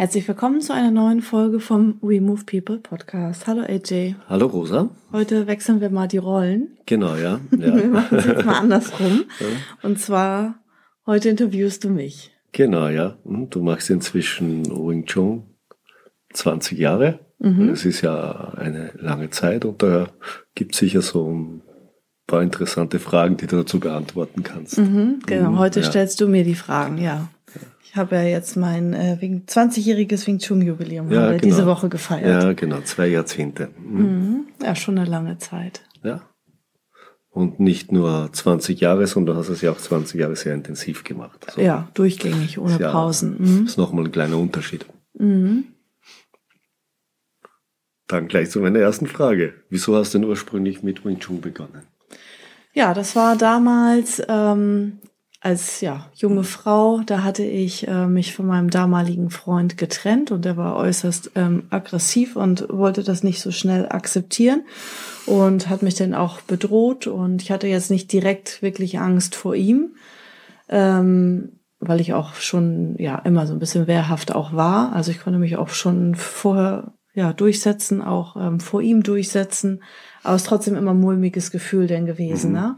Herzlich willkommen zu einer neuen Folge vom We Move People Podcast. Hallo AJ. Hallo Rosa. Heute wechseln wir mal die Rollen. Genau, ja. ja. wir machen es jetzt mal andersrum. Ja. Und zwar, heute interviewst du mich. Genau, ja. Hm, du machst inzwischen Wing Chun 20 Jahre. Mhm. Es ist ja eine lange Zeit und da gibt es sicher so ein paar interessante Fragen, die du dazu beantworten kannst. Mhm, genau, mhm, heute ja. stellst du mir die Fragen, ja. Ich habe ja jetzt mein äh, 20-jähriges Wing Chun Jubiläum ja, genau. diese Woche gefeiert. Ja, genau, zwei Jahrzehnte. Mhm. Mhm. Ja, schon eine lange Zeit. Ja. Und nicht nur 20 Jahre, sondern du hast es ja auch 20 Jahre sehr intensiv gemacht. So. Ja, durchgängig, ohne ja, Pausen. Mhm. ist nochmal ein kleiner Unterschied. Mhm. Dann gleich zu meiner ersten Frage. Wieso hast du denn ursprünglich mit Wing Chun begonnen? Ja, das war damals ähm, als ja, junge Frau, da hatte ich äh, mich von meinem damaligen Freund getrennt und der war äußerst ähm, aggressiv und wollte das nicht so schnell akzeptieren und hat mich dann auch bedroht und ich hatte jetzt nicht direkt wirklich Angst vor ihm, ähm, weil ich auch schon ja immer so ein bisschen wehrhaft auch war. Also ich konnte mich auch schon vorher ja durchsetzen, auch ähm, vor ihm durchsetzen, aber es ist trotzdem immer ein mulmiges Gefühl denn gewesen, mhm. ne?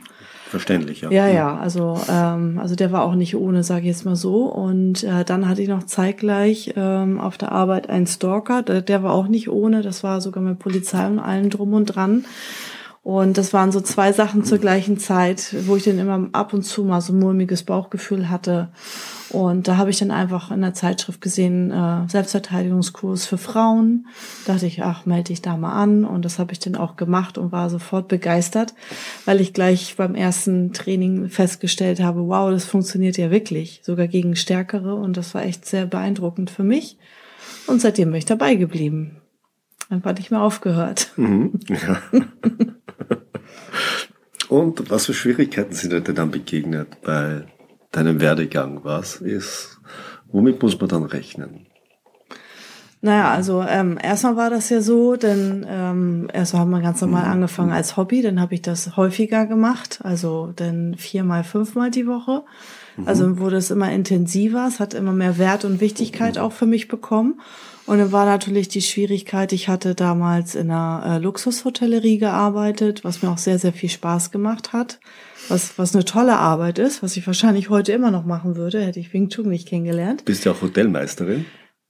Verständlich, ja. Ja, ja, also, ähm, also der war auch nicht ohne, sage ich jetzt mal so. Und äh, dann hatte ich noch zeitgleich ähm, auf der Arbeit einen Stalker, der, der war auch nicht ohne, das war sogar mit Polizei und allem drum und dran. Und das waren so zwei Sachen zur gleichen Zeit, wo ich dann immer ab und zu mal so ein mulmiges Bauchgefühl hatte. Und da habe ich dann einfach in der Zeitschrift gesehen, äh, Selbstverteidigungskurs für Frauen. Da dachte ich, ach, melde dich da mal an. Und das habe ich dann auch gemacht und war sofort begeistert, weil ich gleich beim ersten Training festgestellt habe, wow, das funktioniert ja wirklich, sogar gegen Stärkere. Und das war echt sehr beeindruckend für mich. Und seitdem bin ich dabei geblieben. Einfach nicht mehr aufgehört. Mhm, ja. Und was für Schwierigkeiten sind dir dann begegnet bei deinem Werdegang? Was ist, womit muss man dann rechnen? Naja, also ähm, erstmal war das ja so, denn ähm, erstmal haben wir ganz normal mhm. angefangen als Hobby, dann habe ich das häufiger gemacht, also dann viermal, fünfmal die Woche. Mhm. Also wurde es immer intensiver, es hat immer mehr Wert und Wichtigkeit mhm. auch für mich bekommen. Und dann war natürlich die Schwierigkeit, ich hatte damals in einer äh, Luxushotellerie gearbeitet, was mir auch sehr, sehr viel Spaß gemacht hat. Was, was eine tolle Arbeit ist, was ich wahrscheinlich heute immer noch machen würde, hätte ich Wing Chun nicht kennengelernt. Bist ja auch Hotelmeisterin.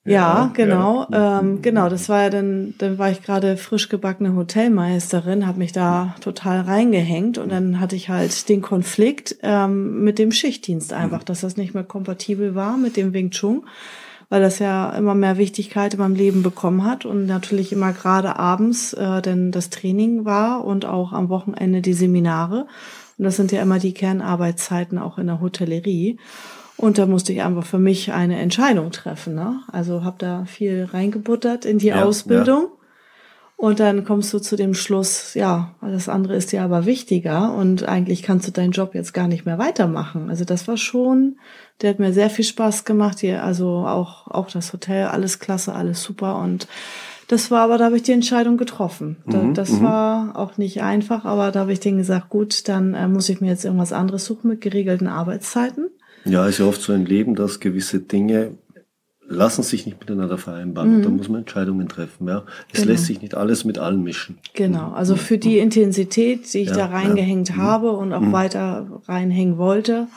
Ja, ja genau. Ja. Ähm, genau, das war ja dann, dann war ich gerade frisch gebackene Hotelmeisterin, habe mich da total reingehängt und dann hatte ich halt den Konflikt ähm, mit dem Schichtdienst einfach, mhm. dass das nicht mehr kompatibel war mit dem Wing Chun weil das ja immer mehr Wichtigkeit in meinem Leben bekommen hat und natürlich immer gerade abends äh, denn das Training war und auch am Wochenende die Seminare. Und das sind ja immer die Kernarbeitszeiten auch in der Hotellerie. Und da musste ich einfach für mich eine Entscheidung treffen. Ne? Also habe da viel reingebuttert in die ja, Ausbildung. Ja. Und dann kommst du zu dem Schluss, ja, das andere ist dir aber wichtiger und eigentlich kannst du deinen Job jetzt gar nicht mehr weitermachen. Also das war schon, der hat mir sehr viel Spaß gemacht. Hier, also auch, auch das Hotel, alles klasse, alles super. Und das war aber, da habe ich die Entscheidung getroffen. Mhm, das mhm. war auch nicht einfach, aber da habe ich denen gesagt, gut, dann äh, muss ich mir jetzt irgendwas anderes suchen mit geregelten Arbeitszeiten. Ja, ist ja oft so ein Leben, dass gewisse Dinge lassen sich nicht miteinander vereinbaren. Mhm. Da muss man Entscheidungen treffen. Ja. Es genau. lässt sich nicht alles mit allen mischen. Genau, also für die Intensität, die ich ja, da reingehängt ja. Mhm. habe und auch mhm. weiter reinhängen wollte,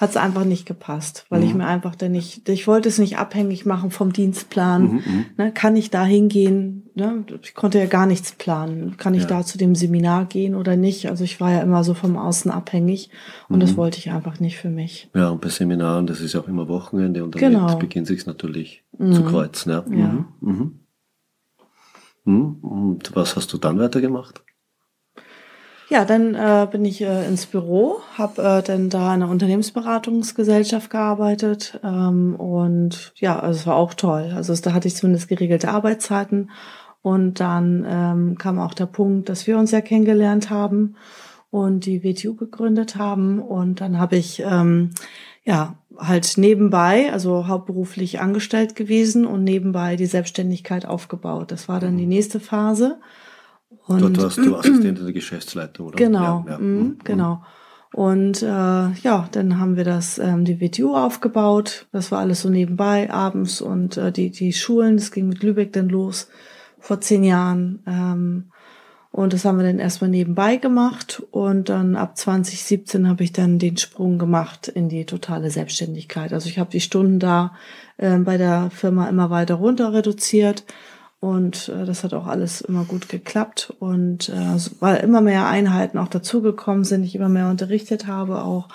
hat es einfach nicht gepasst, weil mhm. ich mir einfach dann nicht, ich wollte es nicht abhängig machen vom Dienstplan. Mhm, mhm. ne, kann ich da hingehen? Ne? Ich konnte ja gar nichts planen. Kann ich ja. da zu dem Seminar gehen oder nicht? Also ich war ja immer so vom Außen abhängig und mhm. das wollte ich einfach nicht für mich. Ja, und bei Seminaren, das ist ja auch immer Wochenende und dann genau. beginnt sich natürlich mhm. zu kreuzen. Ja. ja. Mhm. Und was hast du dann weitergemacht? Ja, dann äh, bin ich äh, ins Büro, habe äh, dann da in einer Unternehmensberatungsgesellschaft gearbeitet ähm, und ja, also es war auch toll. Also da hatte ich zumindest geregelte Arbeitszeiten Und dann ähm, kam auch der Punkt, dass wir uns ja kennengelernt haben und die WTU gegründet haben. Und dann habe ich ähm, ja halt nebenbei, also hauptberuflich angestellt gewesen und nebenbei die Selbstständigkeit aufgebaut. Das war dann die nächste Phase. Und, Dort warst du Assistentin der Geschäftsleitung, oder? Genau, ja, ja. Mhm, mhm. genau. Und äh, ja, dann haben wir das ähm, die WTU aufgebaut. Das war alles so nebenbei abends und äh, die die Schulen. Das ging mit Lübeck dann los vor zehn Jahren. Ähm, und das haben wir dann erstmal nebenbei gemacht. Und dann ab 2017 habe ich dann den Sprung gemacht in die totale Selbstständigkeit. Also ich habe die Stunden da äh, bei der Firma immer weiter runter reduziert und äh, das hat auch alles immer gut geklappt. Und äh, weil immer mehr Einheiten auch dazugekommen sind, ich immer mehr unterrichtet habe, auch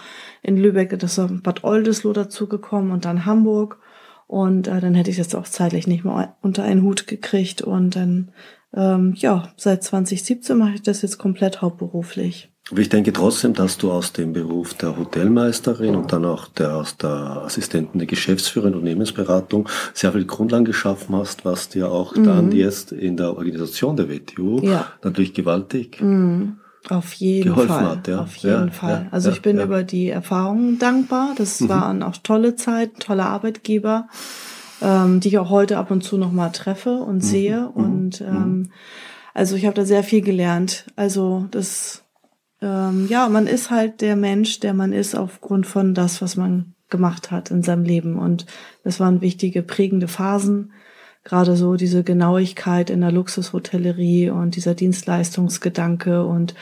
in Lübeck, das ist Bad Oldesloe dazugekommen und dann Hamburg. Und äh, dann hätte ich das auch zeitlich nicht mehr unter einen Hut gekriegt. Und dann, ähm, ja, seit 2017 mache ich das jetzt komplett hauptberuflich. Aber ich denke trotzdem, dass du aus dem Beruf der Hotelmeisterin und dann auch der, aus der Assistentin der Geschäftsführerin und Unternehmensberatung sehr viel Grundlagen geschaffen hast, was dir auch mhm. dann jetzt in der Organisation der WTU ja. natürlich gewaltig mhm. Auf jeden Fall. Hat, ja. Auf jeden ja, Fall. Ja, also ich bin über die Erfahrungen dankbar. Das mhm. waren auch tolle Zeiten, tolle Arbeitgeber, ähm, die ich auch heute ab und zu noch mal treffe und mhm. sehe. Mhm. Und mhm. ähm, also ich habe da sehr viel gelernt. Also das ähm, ja, man ist halt der Mensch, der man ist, aufgrund von das, was man gemacht hat in seinem Leben. Und das waren wichtige, prägende Phasen. Gerade so diese Genauigkeit in der Luxushotellerie und dieser Dienstleistungsgedanke und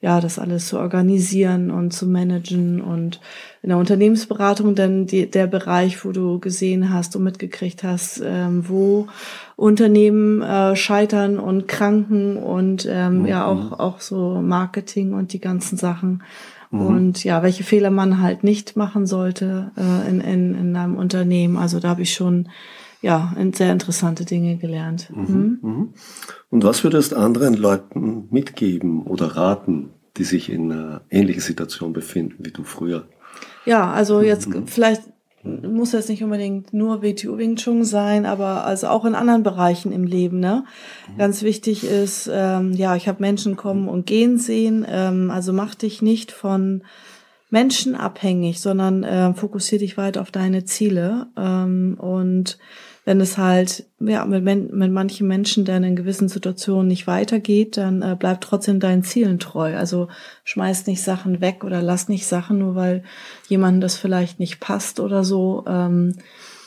ja, das alles zu organisieren und zu managen und in der Unternehmensberatung dann die, der Bereich, wo du gesehen hast und mitgekriegt hast, ähm, wo Unternehmen äh, scheitern und kranken und ähm, mhm. ja auch, auch so Marketing und die ganzen Sachen. Mhm. Und ja, welche Fehler man halt nicht machen sollte äh, in, in, in einem Unternehmen. Also da habe ich schon ja sehr interessante Dinge gelernt. Mhm. Mhm. mhm. Und was würdest anderen Leuten mitgeben oder raten, die sich in einer ähnlichen Situation befinden wie du früher? Ja, also jetzt mhm. vielleicht muss jetzt nicht unbedingt nur WTO Wing Chun sein, aber also auch in anderen Bereichen im Leben. Ne? Mhm. Ganz wichtig ist, ähm, ja, ich habe Menschen kommen und gehen sehen. Ähm, also mach dich nicht von Menschen abhängig, sondern äh, fokussier dich weit auf deine Ziele ähm, und wenn es halt ja, mit, mit manchen Menschen dann in gewissen Situationen nicht weitergeht, dann äh, bleib trotzdem deinen Zielen treu. Also schmeiß nicht Sachen weg oder lass nicht Sachen, nur weil jemandem das vielleicht nicht passt oder so. Ähm,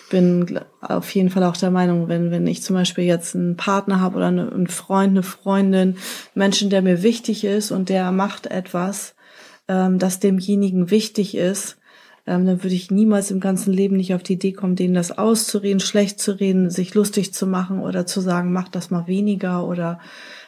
bin auf jeden Fall auch der Meinung, wenn, wenn ich zum Beispiel jetzt einen Partner habe oder einen Freund, eine Freundin, Menschen, der mir wichtig ist und der macht etwas, ähm, das demjenigen wichtig ist, ähm, dann würde ich niemals im ganzen Leben nicht auf die Idee kommen, denen das auszureden, schlecht zu reden, sich lustig zu machen oder zu sagen, mach das mal weniger oder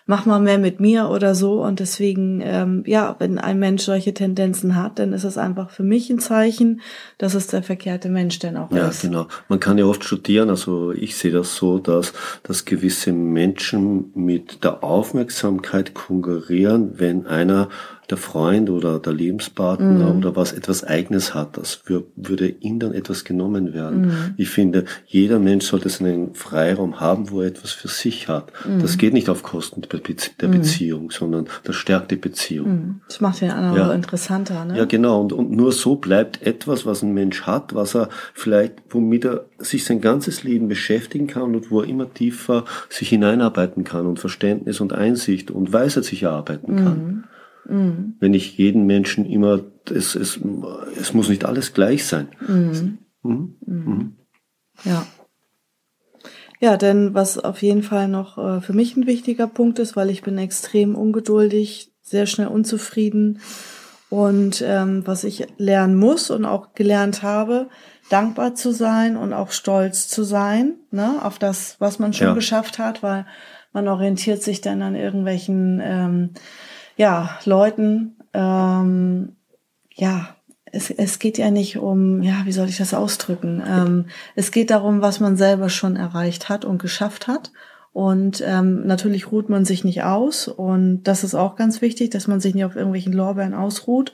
mach mal mehr mit mir oder so. Und deswegen, ähm, ja, wenn ein Mensch solche Tendenzen hat, dann ist es einfach für mich ein Zeichen, dass es der verkehrte Mensch denn auch ja, ist. Ja, genau. Man kann ja oft studieren, also ich sehe das so, dass, dass gewisse Menschen mit der Aufmerksamkeit konkurrieren, wenn einer der Freund oder der Lebenspartner mhm. oder was etwas Eigenes hat, das würde ihm dann etwas genommen werden. Mhm. Ich finde, jeder Mensch sollte seinen Freiraum haben, wo er etwas für sich hat. Mhm. Das geht nicht auf Kosten der, Be der mhm. Beziehung, sondern das stärkt die Beziehung. Mhm. Das macht den anderen ja. interessanter. Ne? Ja, genau. Und, und nur so bleibt etwas, was ein Mensch hat, was er vielleicht, womit er sich sein ganzes Leben beschäftigen kann und wo er immer tiefer sich hineinarbeiten kann und Verständnis und Einsicht und Weisheit sich erarbeiten kann. Mhm. Mhm. Wenn ich jeden Menschen immer, es, es, es muss nicht alles gleich sein. Mhm. Mhm. mhm. Ja. Ja, denn was auf jeden Fall noch äh, für mich ein wichtiger Punkt ist, weil ich bin extrem ungeduldig, sehr schnell unzufrieden und ähm, was ich lernen muss und auch gelernt habe, dankbar zu sein und auch stolz zu sein ne, auf das, was man schon ja. geschafft hat, weil man orientiert sich dann an irgendwelchen ähm, ja, Leuten, ähm, ja, es, es geht ja nicht um, ja, wie soll ich das ausdrücken? Ähm, es geht darum, was man selber schon erreicht hat und geschafft hat. Und ähm, natürlich ruht man sich nicht aus. Und das ist auch ganz wichtig, dass man sich nicht auf irgendwelchen Lorbeeren ausruht,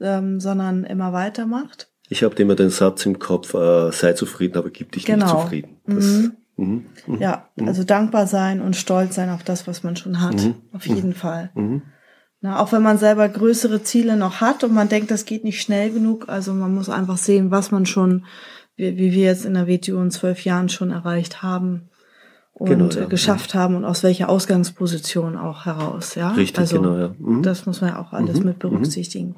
ähm, sondern immer weitermacht. Ich habe immer den Satz im Kopf, äh, sei zufrieden, aber gib dich genau. nicht zufrieden. Das, mhm. Mhm. Mhm. Ja, also dankbar sein und stolz sein auf das, was man schon hat. Mhm. Auf jeden Fall. Na, auch wenn man selber größere Ziele noch hat und man denkt, das geht nicht schnell genug. Also man muss einfach sehen, was man schon, wie, wie wir jetzt in der WTO in zwölf Jahren schon erreicht haben und genau, ja. geschafft haben und aus welcher Ausgangsposition auch heraus. Ja, richtig, also, genau. Ja. Mhm. Das muss man ja auch alles mhm. mit berücksichtigen. Mhm.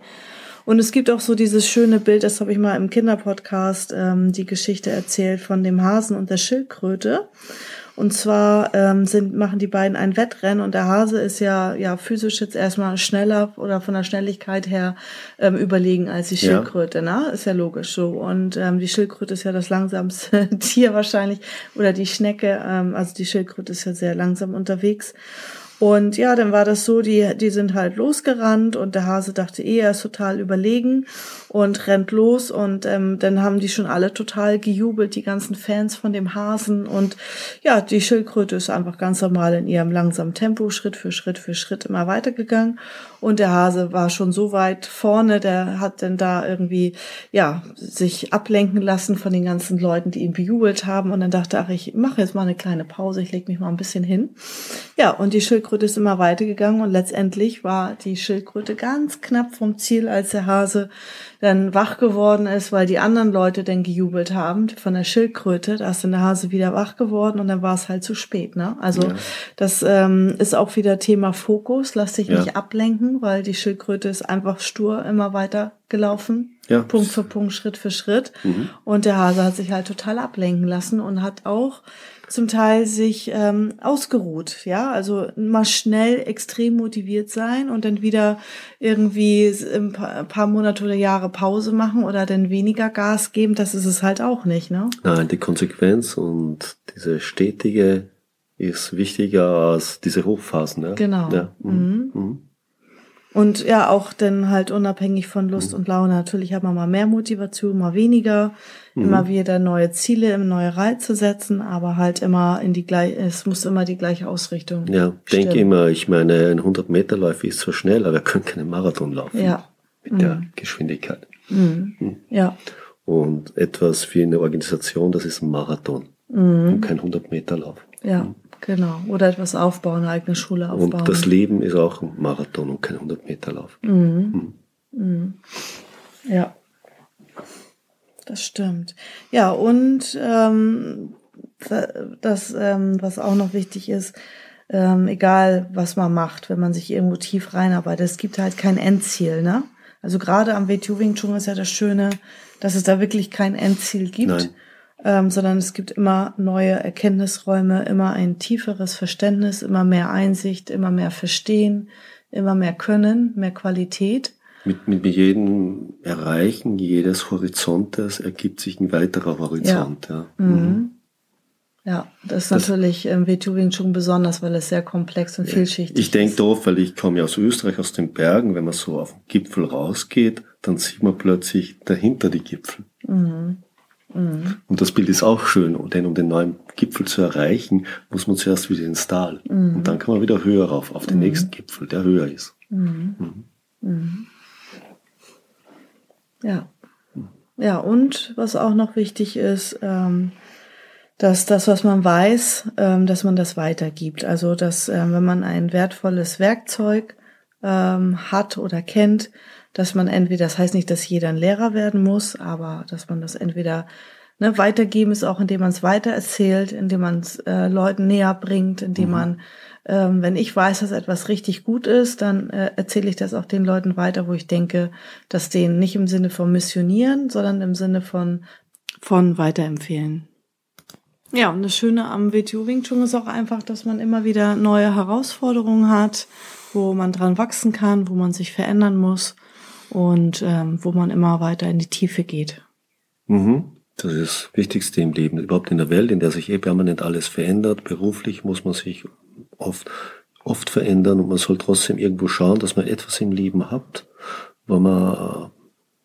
Und es gibt auch so dieses schöne Bild, das habe ich mal im Kinderpodcast ähm, die Geschichte erzählt von dem Hasen und der Schildkröte. Und zwar ähm, sind, machen die beiden ein Wettrennen und der Hase ist ja, ja physisch jetzt erstmal schneller oder von der Schnelligkeit her ähm, überlegen als die Schildkröte, ja. ne? Ist ja logisch so. Und ähm, die Schildkröte ist ja das langsamste Tier wahrscheinlich oder die Schnecke, ähm, also die Schildkröte ist ja sehr langsam unterwegs. Und ja, dann war das so, die, die sind halt losgerannt und der Hase dachte eh, er ist total überlegen und rennt los und ähm, dann haben die schon alle total gejubelt, die ganzen Fans von dem Hasen und ja, die Schildkröte ist einfach ganz normal in ihrem langsamen Tempo, Schritt für Schritt für Schritt immer weitergegangen und der Hase war schon so weit vorne, der hat dann da irgendwie, ja, sich ablenken lassen von den ganzen Leuten, die ihn bejubelt haben und dann dachte, ach, ich mache jetzt mal eine kleine Pause, ich leg mich mal ein bisschen hin. Ja, und die Schildkröte ist immer weitergegangen und letztendlich war die Schildkröte ganz knapp vom Ziel, als der Hase dann wach geworden ist, weil die anderen Leute dann gejubelt haben von der Schildkröte, da ist dann der Hase wieder wach geworden und dann war es halt zu spät. Ne? Also ja. das ähm, ist auch wieder Thema Fokus, lass dich ja. nicht ablenken, weil die Schildkröte ist einfach stur immer weiter gelaufen, ja. Punkt für Punkt, Schritt für Schritt. Mhm. Und der Hase hat sich halt total ablenken lassen und hat auch zum Teil sich ähm, ausgeruht, ja, also mal schnell extrem motiviert sein und dann wieder irgendwie ein paar Monate oder Jahre Pause machen oder dann weniger Gas geben, das ist es halt auch nicht, ne? Nein, die Konsequenz und diese stetige ist wichtiger als diese Hochphasen, ja. Genau. Ja. Mhm. Mhm. Und ja, auch dann halt unabhängig von Lust mhm. und Laune. Natürlich hat man mal mehr Motivation, mal weniger, mhm. immer wieder neue Ziele, neue Reize setzen, aber halt immer in die gleiche, es muss immer die gleiche Ausrichtung. Ja, denke immer, ich meine, ein 100 Meter Lauf ist so schnell, aber wir können keinen Marathon laufen. Ja. Mit mhm. der Geschwindigkeit. Mhm. Mhm. Ja. Und etwas für eine Organisation, das ist ein Marathon mhm. und kein 100 Meter Lauf. Ja. Genau, oder etwas aufbauen, eine eigene Schule aufbauen. Und das Leben ist auch ein Marathon und kein 100-Meter-Lauf. Mhm. Mhm. Ja, das stimmt. Ja, und ähm, das, ähm, was auch noch wichtig ist, ähm, egal was man macht, wenn man sich irgendwo tief reinarbeitet, es gibt halt kein Endziel, ne? Also gerade am WTU Wing Chun ist ja das Schöne, dass es da wirklich kein Endziel gibt. Nein ähm, sondern es gibt immer neue Erkenntnisräume, immer ein tieferes Verständnis, immer mehr Einsicht, immer mehr Verstehen, immer mehr Können, mehr Qualität. Mit, mit jedem Erreichen jedes Horizontes ergibt sich ein weiterer Horizont. Ja, ja. Mhm. ja das ist das, natürlich im WTU schon besonders, weil es sehr komplex und vielschichtig ich ist. Ich denke doof, weil ich komme ja aus Österreich, aus den Bergen. Wenn man so auf den Gipfel rausgeht, dann sieht man plötzlich dahinter die Gipfel. Mhm. Mhm. Und das Bild ist auch schön, denn um den neuen Gipfel zu erreichen, muss man zuerst wieder ins Tal. Mhm. Und dann kann man wieder höher rauf, auf den mhm. nächsten Gipfel, der höher ist. Mhm. Mhm. Ja. Ja, und was auch noch wichtig ist, ähm, dass das, was man weiß, ähm, dass man das weitergibt. Also, dass ähm, wenn man ein wertvolles Werkzeug ähm, hat oder kennt, dass man entweder, das heißt nicht, dass jeder ein Lehrer werden muss, aber dass man das entweder ne, weitergeben ist auch, indem man es weitererzählt, indem man es äh, Leuten näher bringt, indem mhm. man, ähm, wenn ich weiß, dass etwas richtig gut ist, dann äh, erzähle ich das auch den Leuten weiter, wo ich denke, dass denen nicht im Sinne von missionieren, sondern im Sinne von von weiterempfehlen. Ja, und das Schöne am WTU Wing Chun ist auch einfach, dass man immer wieder neue Herausforderungen hat, wo man dran wachsen kann, wo man sich verändern muss und ähm, wo man immer weiter in die Tiefe geht. Mhm. Das ist das Wichtigste im Leben, überhaupt in der Welt, in der sich eh permanent alles verändert. Beruflich muss man sich oft, oft verändern und man soll trotzdem irgendwo schauen, dass man etwas im Leben hat, wo man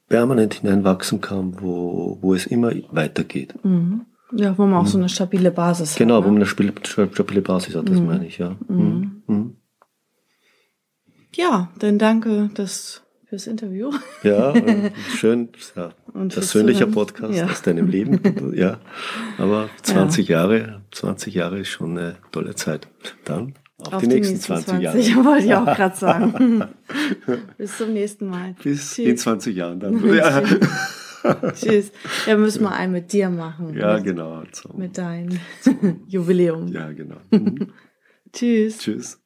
permanent hineinwachsen kann, wo, wo es immer weitergeht. Mhm. Ja, wo man auch so eine stabile Basis genau, hat. Genau, wo ne? man eine stabile Basis hat, das mhm. meine ich, ja. Mhm. mhm. mhm. Ja, dann danke, dass fürs Interview. Ja, schön, ja, und persönlicher Podcast ja. aus deinem Leben. Ja, aber 20 ja. Jahre, 20 Jahre ist schon eine tolle Zeit. Dann auf, auf die, nächsten, nächsten 20, 20 Jahre. Jahre. wollte ich auch gerade sagen. Bis zum nächsten Mal. Bis Tschüss. in 20 Jahren dann. Ja. Tschüss. Ja, müssen wir einen mit dir machen. Ja, mit, genau. Zum, mit deinem Jubiläum. Ja, genau. Mhm. Tschüss. Tschüss.